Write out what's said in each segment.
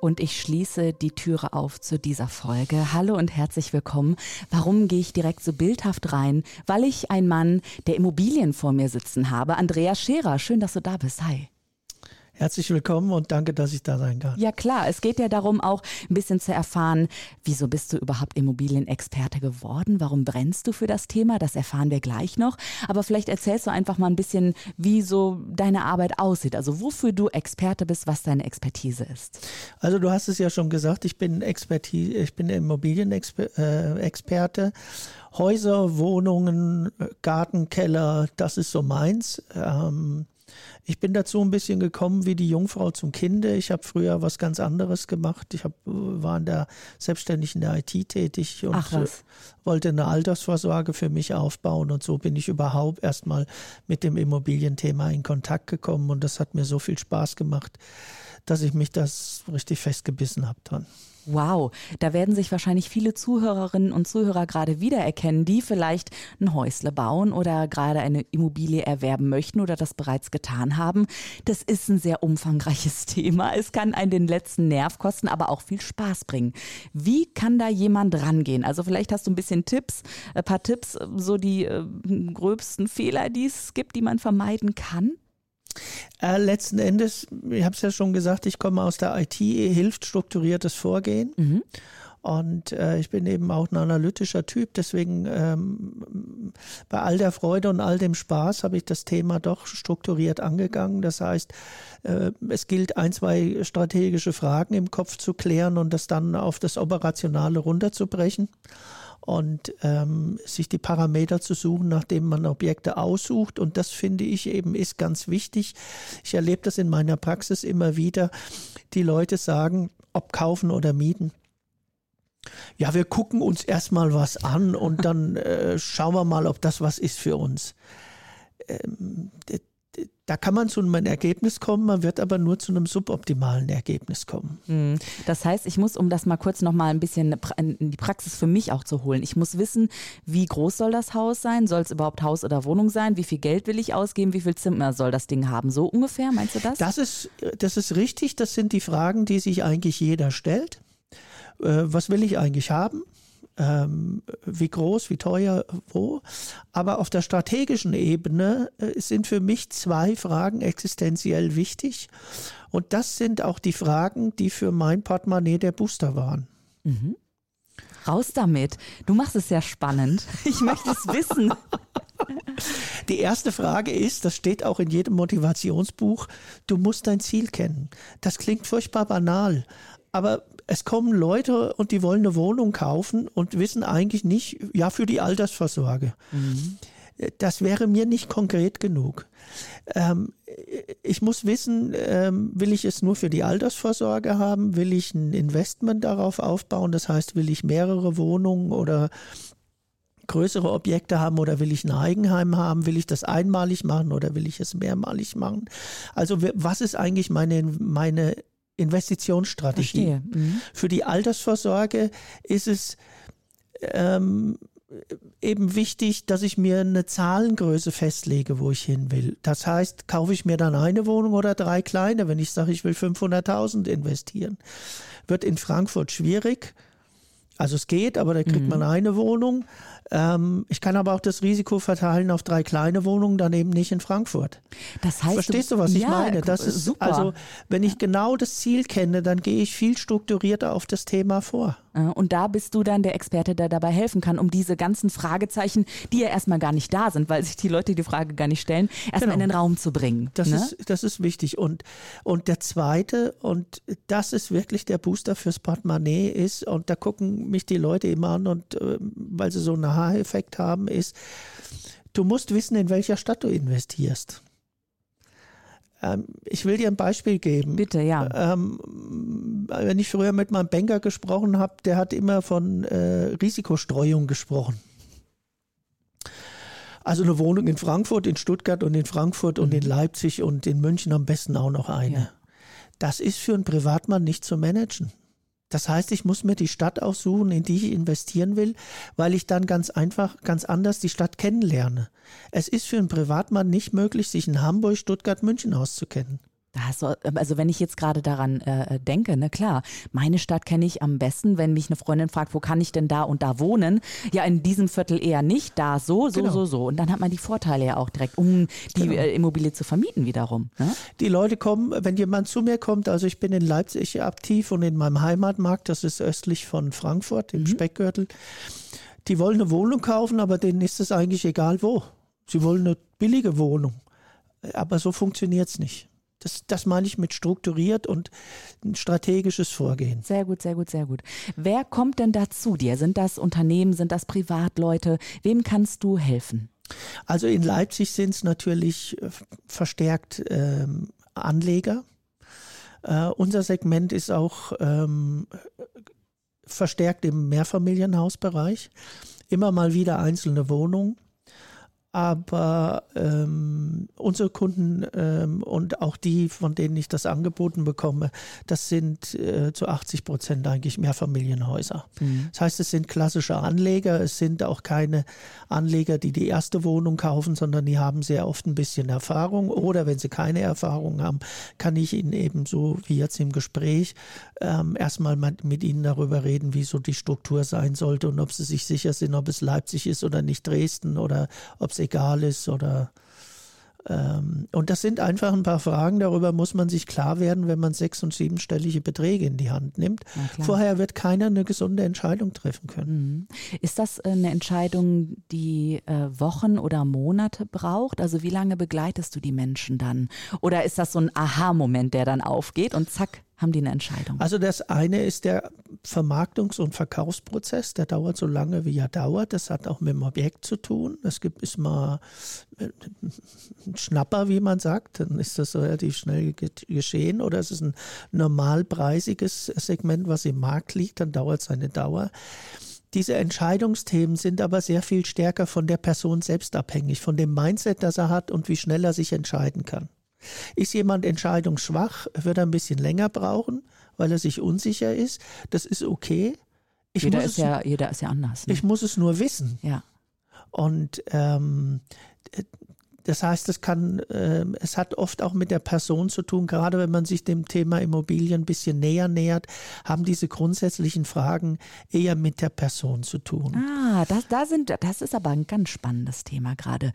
Und ich schließe die Türe auf zu dieser Folge. Hallo und herzlich willkommen. Warum gehe ich direkt so bildhaft rein? Weil ich einen Mann der Immobilien vor mir sitzen habe. Andreas Scherer, schön, dass du da bist. Hi. Herzlich willkommen und danke, dass ich da sein kann. Ja klar, es geht ja darum auch ein bisschen zu erfahren, wieso bist du überhaupt Immobilienexperte geworden? Warum brennst du für das Thema? Das erfahren wir gleich noch. Aber vielleicht erzählst du einfach mal ein bisschen, wie so deine Arbeit aussieht. Also wofür du Experte bist, was deine Expertise ist. Also du hast es ja schon gesagt, ich bin Expertise, ich bin Immobilienexperte. Häuser, Wohnungen, Garten, Keller, das ist so meins. Ähm, ich bin dazu ein bisschen gekommen wie die Jungfrau zum Kinde. Ich habe früher was ganz anderes gemacht. Ich hab, war in der selbstständig in der IT tätig und Ach, wollte eine Altersvorsorge für mich aufbauen. Und so bin ich überhaupt erstmal mit dem Immobilienthema in Kontakt gekommen. Und das hat mir so viel Spaß gemacht, dass ich mich das richtig festgebissen habe dran. Wow, da werden sich wahrscheinlich viele Zuhörerinnen und Zuhörer gerade wiedererkennen, die vielleicht ein Häusle bauen oder gerade eine Immobilie erwerben möchten oder das bereits getan haben. Das ist ein sehr umfangreiches Thema. Es kann einen den letzten Nerv kosten, aber auch viel Spaß bringen. Wie kann da jemand rangehen? Also vielleicht hast du ein bisschen Tipps, ein paar Tipps, so die äh, gröbsten Fehler, die es gibt, die man vermeiden kann? Äh, letzten Endes, ich habe es ja schon gesagt, ich komme aus der IT, hilft strukturiertes Vorgehen. Mhm. Und äh, ich bin eben auch ein analytischer Typ, deswegen ähm, bei all der Freude und all dem Spaß habe ich das Thema doch strukturiert angegangen. Das heißt, äh, es gilt ein, zwei strategische Fragen im Kopf zu klären und das dann auf das Operationale runterzubrechen und ähm, sich die Parameter zu suchen, nachdem man Objekte aussucht. Und das finde ich eben ist ganz wichtig. Ich erlebe das in meiner Praxis immer wieder. Die Leute sagen, ob kaufen oder mieten. Ja, wir gucken uns erstmal was an und dann äh, schauen wir mal, ob das was ist für uns. Ähm, da kann man zu einem Ergebnis kommen, man wird aber nur zu einem suboptimalen Ergebnis kommen. Hm. Das heißt, ich muss, um das mal kurz noch mal ein bisschen in die Praxis für mich auch zu holen, ich muss wissen, wie groß soll das Haus sein? Soll es überhaupt Haus oder Wohnung sein? Wie viel Geld will ich ausgeben? Wie viel Zimmer soll das Ding haben? So ungefähr, meinst du das? Das ist, das ist richtig. Das sind die Fragen, die sich eigentlich jeder stellt. Äh, was will ich eigentlich haben? Ähm, wie groß, wie teuer, wo. Aber auf der strategischen Ebene äh, sind für mich zwei Fragen existenziell wichtig. Und das sind auch die Fragen, die für mein Portemonnaie der Booster waren. Mhm. Raus damit. Du machst es sehr spannend. Ich möchte es wissen. Die erste Frage ist, das steht auch in jedem Motivationsbuch, du musst dein Ziel kennen. Das klingt furchtbar banal, aber es kommen Leute und die wollen eine Wohnung kaufen und wissen eigentlich nicht, ja, für die Altersvorsorge. Mhm. Das wäre mir nicht konkret genug. Ähm, ich muss wissen, ähm, will ich es nur für die Altersvorsorge haben? Will ich ein Investment darauf aufbauen? Das heißt, will ich mehrere Wohnungen oder größere Objekte haben oder will ich ein Eigenheim haben? Will ich das einmalig machen oder will ich es mehrmalig machen? Also was ist eigentlich meine, meine Investitionsstrategie. Mhm. Für die Altersvorsorge ist es ähm, eben wichtig, dass ich mir eine Zahlengröße festlege, wo ich hin will. Das heißt, kaufe ich mir dann eine Wohnung oder drei kleine, wenn ich sage, ich will 500.000 investieren. Wird in Frankfurt schwierig. Also es geht, aber da kriegt mhm. man eine Wohnung. Ähm, ich kann aber auch das Risiko verteilen auf drei kleine Wohnungen, dann eben nicht in Frankfurt. Das heißt, Verstehst du, was ich meine? Das ist super. Also, wenn ich genau das Ziel kenne, dann gehe ich viel strukturierter auf das Thema vor. Und da bist du dann der Experte, der dabei helfen kann, um diese ganzen Fragezeichen, die ja erstmal gar nicht da sind, weil sich die Leute die Frage gar nicht stellen, erstmal genau. in den Raum zu bringen. Das, ne? ist, das ist wichtig. Und, und der zweite, und das ist wirklich der Booster fürs Portemonnaie, ist, und da gucken mich die Leute immer an, und äh, weil sie so einen Aha-Effekt haben, ist, du musst wissen, in welcher Stadt du investierst. Ähm, ich will dir ein Beispiel geben. Bitte, ja. Ähm, wenn ich früher mit meinem Banker gesprochen habe, der hat immer von äh, Risikostreuung gesprochen. Also eine Wohnung in Frankfurt, in Stuttgart und in Frankfurt und in Leipzig und in München am besten auch noch eine. Ja. Das ist für einen Privatmann nicht zu managen. Das heißt, ich muss mir die Stadt aussuchen, in die ich investieren will, weil ich dann ganz einfach, ganz anders die Stadt kennenlerne. Es ist für einen Privatmann nicht möglich, sich in Hamburg, Stuttgart, München auszukennen. Da hast du, also wenn ich jetzt gerade daran äh, denke, ne klar, meine Stadt kenne ich am besten, wenn mich eine Freundin fragt, wo kann ich denn da und da wohnen? Ja, in diesem Viertel eher nicht, da so, so, Genau. so, so. Und dann hat man die Vorteile ja auch direkt, um die Genau. äh, Immobilie zu vermieten wiederum. Ne? Die Leute kommen, wenn jemand zu mir kommt, also ich bin in Leipzig aktiv und in meinem Heimatmarkt, das ist östlich von Frankfurt, im Speckgürtel. Die wollen eine Wohnung kaufen, aber denen ist es eigentlich egal wo. Sie wollen eine billige Wohnung. Aber so funktioniert es nicht. Das, das meine ich mit strukturiert und ein strategisches Vorgehen. Sehr gut, sehr gut, sehr gut. Wer kommt denn da zu dir? Sind das Unternehmen, sind das Privatleute? Wem kannst du helfen? Also in Leipzig sind es natürlich äh, verstärkt ähm, Anleger. Äh, unser Segment ist auch ähm, verstärkt im Mehrfamilienhausbereich. Immer mal wieder einzelne Wohnungen. Aber ähm, unsere Kunden ähm, und auch die, von denen ich das angeboten bekomme, das sind äh, zu 80 Prozent eigentlich Mehrfamilienhäuser. Das heißt, es sind klassische Anleger, es sind auch keine Anleger, die die erste Wohnung kaufen, sondern die haben sehr oft ein bisschen Erfahrung. Oder wenn sie keine Erfahrung haben, kann ich ihnen eben so wie jetzt im Gespräch ähm, erstmal mit, mit ihnen darüber reden, wie so die Struktur sein sollte und ob sie sich sicher sind, ob es Leipzig ist oder nicht Dresden oder ob es egal ist oder ähm, und das sind einfach ein paar Fragen, darüber muss man sich klar werden, wenn man sechs- und siebenstellige Beträge in die Hand nimmt. Vorher wird keiner eine gesunde Entscheidung treffen können. Mhm. Ist das äh, eine Entscheidung, die äh, Wochen oder Monate braucht? Also wie lange begleitest du die Menschen dann? Oder ist das so ein Aha-Moment, der dann aufgeht und zack, haben die eine Entscheidung? Also das eine ist der Vermarktungs- und Verkaufsprozess, der dauert so lange, wie er dauert. Das hat auch mit dem Objekt zu tun. Es gibt ist mal äh, ein Schnapper, wie man sagt, dann ist das relativ schnell ge- geschehen. Oder es ist ein normalpreisiges Segment, was im Markt liegt, dann dauert es eine Dauer. Diese Entscheidungsthemen sind aber sehr viel stärker von der Person selbst abhängig, von dem Mindset, das er hat und wie schnell er sich entscheiden kann. Ist jemand entscheidungsschwach, wird er ein bisschen länger brauchen, weil er sich unsicher ist. Das ist okay. Ich, jeder, muss, ist es, ja, jeder ist ja anders. Ne? ich muss es nur wissen. ja. Und ähm, das heißt, es kann, ähm, es hat oft auch mit der Person zu tun, gerade wenn man sich dem Thema Immobilien ein bisschen näher nähert, haben diese grundsätzlichen Fragen eher mit der Person zu tun. Ah, das, da sind, das ist aber ein ganz spannendes Thema gerade.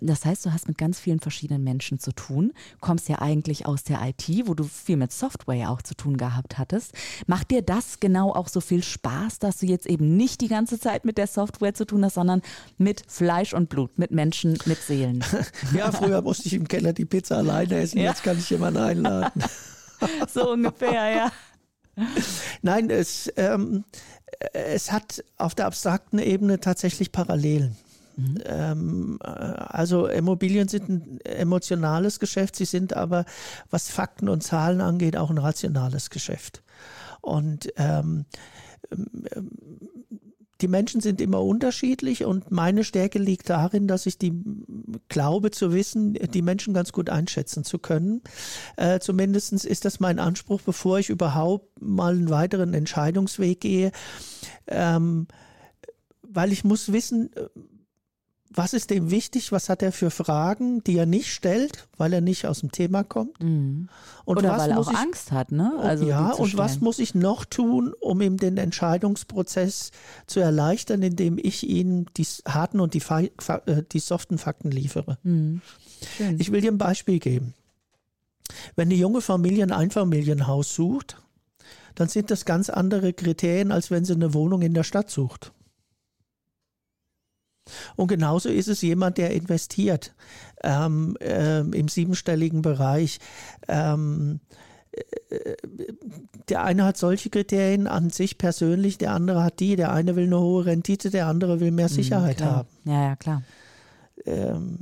Das heißt, du hast mit ganz vielen verschiedenen Menschen zu tun, kommst ja eigentlich aus der IT, wo du viel mit Software auch zu tun gehabt hattest. Macht dir das genau auch so viel Spaß, dass du jetzt eben nicht die ganze Zeit mit der Software zu tun hast, sondern mit Fleisch und Blut, mit Menschen, mit Seelen? Ja, früher musste ich im Keller die Pizza alleine essen, Ja. jetzt kann ich jemanden einladen. so ungefähr, ja. Nein, es, ähm, es hat auf der abstrakten Ebene tatsächlich Parallelen. Ähm, äh, also Immobilien sind ein emotionales Geschäft, sie sind aber, was Fakten und Zahlen angeht, auch ein rationales Geschäft. Und ähm, ähm, die Menschen sind immer unterschiedlich und meine Stärke liegt darin, dass ich die glaube zu wissen, die Menschen ganz gut einschätzen zu können. Äh, Zumindest ist das mein Anspruch, bevor ich überhaupt mal einen weiteren Entscheidungsweg gehe, ähm, weil ich muss wissen, was ist dem wichtig, was hat er für Fragen, die er nicht stellt, weil er nicht aus dem Thema kommt. Und Oder weil er auch ich Angst hat, ne? Also ja, und was muss ich noch tun, um ihm den Entscheidungsprozess zu erleichtern, indem ich ihm die harten und die, äh, die soften Fakten liefere? Hm. Schön. Ich will dir ein Beispiel geben. Wenn eine junge Familie ein Einfamilienhaus sucht, dann sind das ganz andere Kriterien, als wenn sie eine Wohnung in der Stadt sucht. Und genauso ist es jemand, der investiert ähm, ähm, im siebenstelligen Bereich. Ähm, äh, der eine hat solche Kriterien an sich persönlich, der andere hat die. Der eine will eine hohe Rendite, der andere will mehr Sicherheit Hm, klar. haben. Ja, ja, klar. Ähm,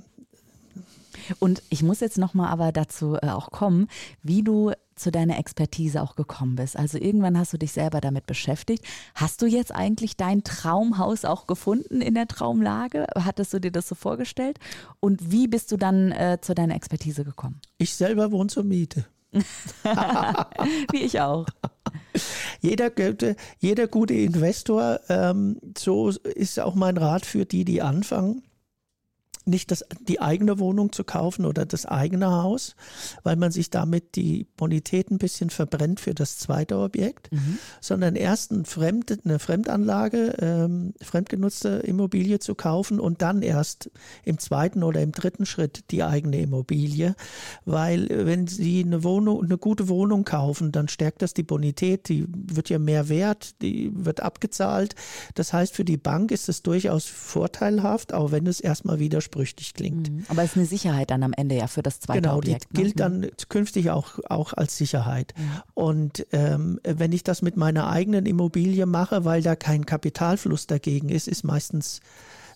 Und ich muss jetzt nochmal aber dazu äh, auch kommen, wie du zu deiner Expertise auch gekommen bist. Also irgendwann hast du dich selber damit beschäftigt. Hast du jetzt eigentlich dein Traumhaus auch gefunden in der Traumlage? Hattest du dir das so vorgestellt? Und wie bist du dann äh, zu deiner Expertise gekommen? Ich selber wohne zur Miete. Wie ich auch. Jeder, jeder gute Investor, ähm, so ist auch mein Rat für die, die anfangen nicht das, die eigene Wohnung zu kaufen oder das eigene Haus, weil man sich damit die Bonität ein bisschen verbrennt für das zweite Objekt, mhm. sondern erst ein Fremd, eine Fremdanlage, ähm, fremdgenutzte Immobilie zu kaufen und dann erst im zweiten oder im dritten Schritt die eigene Immobilie, weil wenn Sie eine Wohnung, eine gute Wohnung kaufen, dann stärkt das die Bonität, die wird ja mehr wert, die wird abgezahlt. Das heißt, für die Bank ist es durchaus vorteilhaft, auch wenn es erstmal widerspricht widersprüchlich klingt. Mhm. Aber es ist eine Sicherheit dann am Ende ja für das zweite genau, Objekt. Genau, die gilt dann künftig auch, auch als Sicherheit. Ja. Und ähm, wenn ich das mit meiner eigenen Immobilie mache, weil da kein Kapitalfluss dagegen ist, ist meistens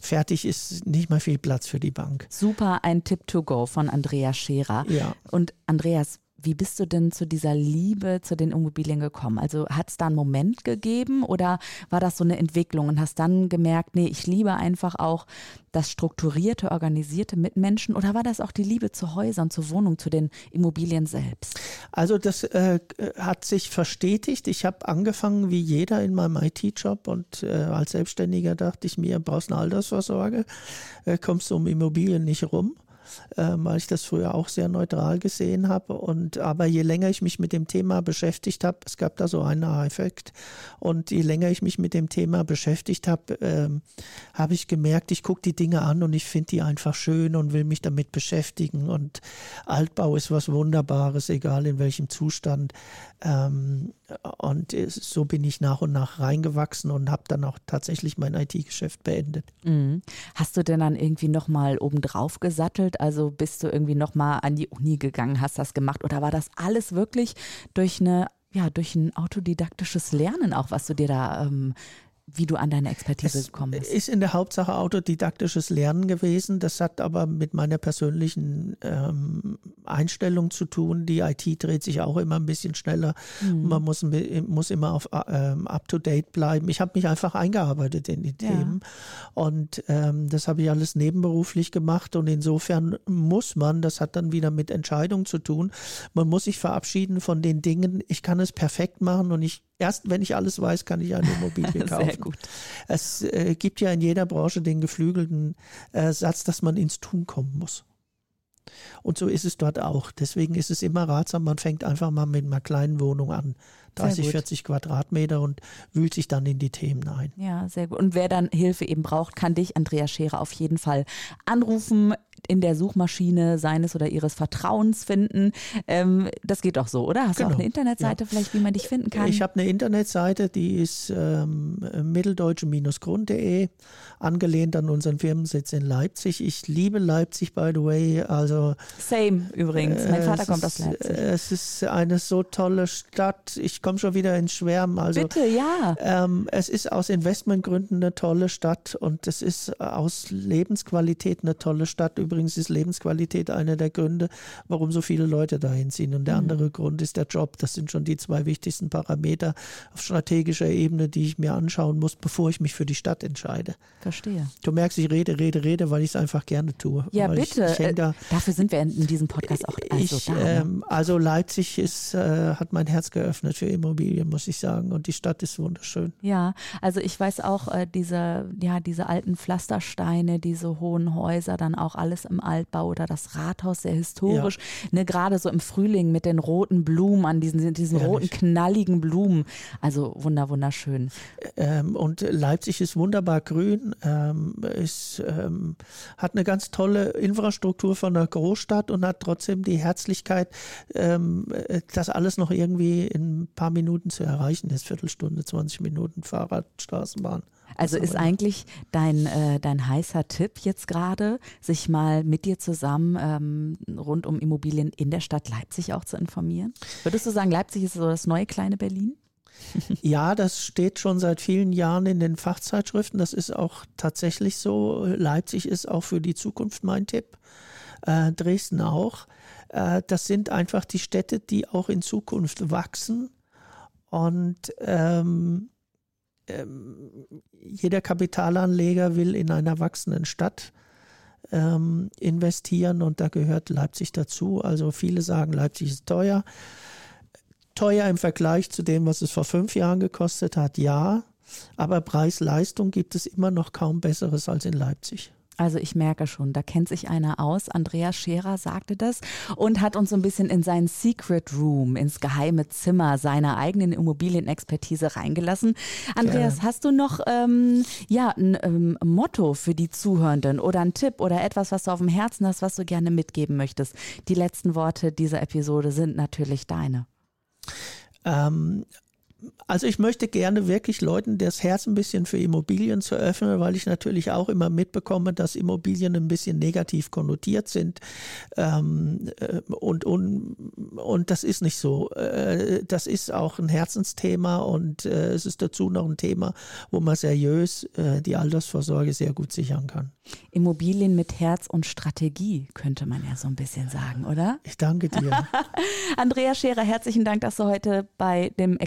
fertig ist nicht mehr viel Platz für die Bank. Super, ein Tipp to go von Andreas Scherer. Ja. Und Andreas, wie bist du denn zu dieser Liebe zu den Immobilien gekommen? Also hat es da einen Moment gegeben oder war das so eine Entwicklung und hast dann gemerkt, nee, ich liebe einfach auch das strukturierte, organisierte Mitmenschen oder war das auch die Liebe zu Häusern, zu Wohnungen, zu den Immobilien selbst? Also das äh, hat sich verstetigt. Ich habe angefangen wie jeder in meinem IT-Job und äh, als Selbstständiger dachte ich mir, brauchst eine Altersvorsorge, äh, kommst du um Immobilien nicht rum äh, weil ich das früher auch sehr neutral gesehen habe. Und aber je länger ich mich mit dem Thema beschäftigt habe, es gab da so einen Effekt. Und je länger ich mich mit dem Thema beschäftigt habe, ähm, habe ich gemerkt, ich gucke die Dinge an und ich finde die einfach schön und will mich damit beschäftigen. Und Altbau ist was Wunderbares, egal in welchem Zustand. Ähm, und so bin ich nach und nach reingewachsen und habe dann auch tatsächlich mein IT-Geschäft beendet. Mhm. Hast du denn dann irgendwie nochmal obendrauf gesattelt? Also bist du irgendwie nochmal an die Uni gegangen, hast das gemacht? Oder war das alles wirklich durch eine ja, durch ein autodidaktisches Lernen auch, was du dir da ähm, wie du an deine Expertise es gekommen bist. Ist in der Hauptsache autodidaktisches Lernen gewesen. Das hat aber mit meiner persönlichen ähm, Einstellung zu tun. Die IT dreht sich auch immer ein bisschen schneller. Mhm. Man muss, muss immer auf ähm, up-to-date bleiben. Ich habe mich einfach eingearbeitet in die ja. Themen. Und ähm, das habe ich alles nebenberuflich gemacht. Und insofern muss man, das hat dann wieder mit Entscheidung zu tun, man muss sich verabschieden von den Dingen, ich kann es perfekt machen und ich Erst wenn ich alles weiß, kann ich eine Immobilie kaufen. Gut. Es äh, gibt ja in jeder Branche den geflügelten äh, Satz, dass man ins Tun kommen muss. Und so ist es dort auch. Deswegen ist es immer ratsam, man fängt einfach mal mit einer kleinen Wohnung an. 30, 40 Quadratmeter und wühlt sich dann in die Themen ein. Ja, sehr gut. Und wer dann Hilfe eben braucht, kann dich, Andreas Scherer, auf jeden Fall anrufen in der Suchmaschine seines oder ihres Vertrauens finden. Ähm, das geht doch so, oder? Hast genau. du auch genau. eine Internetseite ja. vielleicht, wie man dich finden kann? Ich habe eine Internetseite, die ist ähm, mitteldeutsche-grund.de, angelehnt an unseren Firmensitz in Leipzig. Ich liebe Leipzig, by the way. Also, Same übrigens. Mein Vater kommt aus Leipzig. Es ist eine so tolle Stadt. Ich komme schon wieder ins Schwärmen. Also, Bitte, ja. Ähm, es ist aus Investmentgründen eine tolle Stadt und es ist aus Lebensqualität eine tolle Stadt. Übrigens ist Lebensqualität einer der Gründe, warum so viele Leute dahin ziehen. Und der mhm. andere Grund ist der Job. Das sind schon die zwei wichtigsten Parameter auf strategischer Ebene, die ich mir anschauen muss, bevor ich mich für die Stadt entscheide. Verstehe. Du merkst, ich rede, rede, rede, weil ich es einfach gerne tue. Ja, bitte. Ich, ich da, dafür sind wir in diesem Podcast auch also ich, da. Ne? Ähm, also Leipzig ist, äh, hat mein Herz geöffnet für Immobilien, muss ich sagen. Und die Stadt ist wunderschön. Ja, also ich weiß auch, äh, diese, ja, diese alten Pflastersteine, diese hohen Häuser, dann auch alles alles im Altbau oder das Rathaus sehr historisch. Ja. Ne, Gerade so im Frühling mit den roten Blumen, an diesen, diesen roten, knalligen Blumen. Also wunder, wunderschön. Ähm, und Leipzig ist wunderbar grün, ähm, ist, ähm, hat eine ganz tolle Infrastruktur von einer Großstadt und hat trotzdem die Herzlichkeit, ähm, das alles noch irgendwie in ein paar Minuten zu erreichen ist. Viertelstunde, 20 Minuten Fahrrad, Straßenbahn. Also ist eigentlich dein, äh, dein heißer Tipp jetzt gerade, sich mal mit dir zusammen ähm, rund um Immobilien in der Stadt Leipzig auch zu informieren? Würdest du sagen, Leipzig ist so das neue kleine Berlin? Ja, das steht schon seit vielen Jahren in den Fachzeitschriften. Das ist auch tatsächlich so. Leipzig ist auch für die Zukunft mein Tipp. äh, Dresden auch. Äh, das sind einfach die Städte, die auch in Zukunft wachsen. Und ähm, jeder Kapitalanleger will in einer wachsenden Stadt ähm, investieren und da gehört Leipzig dazu. Also viele sagen, Leipzig ist teuer. Teuer im Vergleich zu dem, was es vor fünf Jahren gekostet hat, ja. Aber Preis-Leistung gibt es immer noch kaum Besseres als in Leipzig. Also ich merke schon, da kennt sich einer aus. Andreas Scherer sagte das und hat uns so ein bisschen in seinen Secret Room, ins geheime Zimmer seiner eigenen Immobilienexpertise reingelassen. Andreas, ja. hast du noch ähm, ja, ein ähm, Motto für die Zuhörenden oder ein Tipp oder etwas, was du auf dem Herzen hast, was du gerne mitgeben möchtest? Die letzten Worte dieser Episode sind natürlich deine. Ähm, also ich möchte gerne wirklich Leuten das Herz ein bisschen für Immobilien zu öffnen, weil ich natürlich auch immer mitbekomme, dass Immobilien ein bisschen negativ konnotiert sind. Ähm, äh, und, und, und das ist nicht so. Äh, das ist auch ein Herzensthema und äh, es ist dazu noch ein Thema, wo man seriös die Altersvorsorge sehr gut sichern kann. Immobilien mit Herz und Strategie, könnte man ja so ein bisschen sagen, oder? Ich danke dir. Andrea Scherer, herzlichen Dank, dass du heute bei dem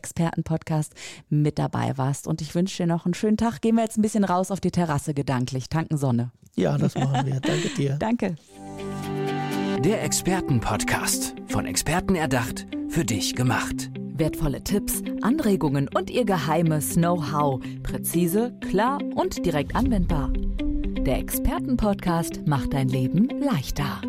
Expertenpodcast mit dabei warst. Und ich wünsche dir noch einen schönen Tag. Gehen wir jetzt ein bisschen raus auf die Terrasse gedanklich, tanken Sonne. Ja, das machen wir. Danke dir. Danke. Der Expertenpodcast. Von Experten erdacht, für dich gemacht. Wertvolle Tipps, Anregungen und ihr geheimes Know-how. Präzise, klar und direkt anwendbar. Der Expertenpodcast macht dein Leben leichter.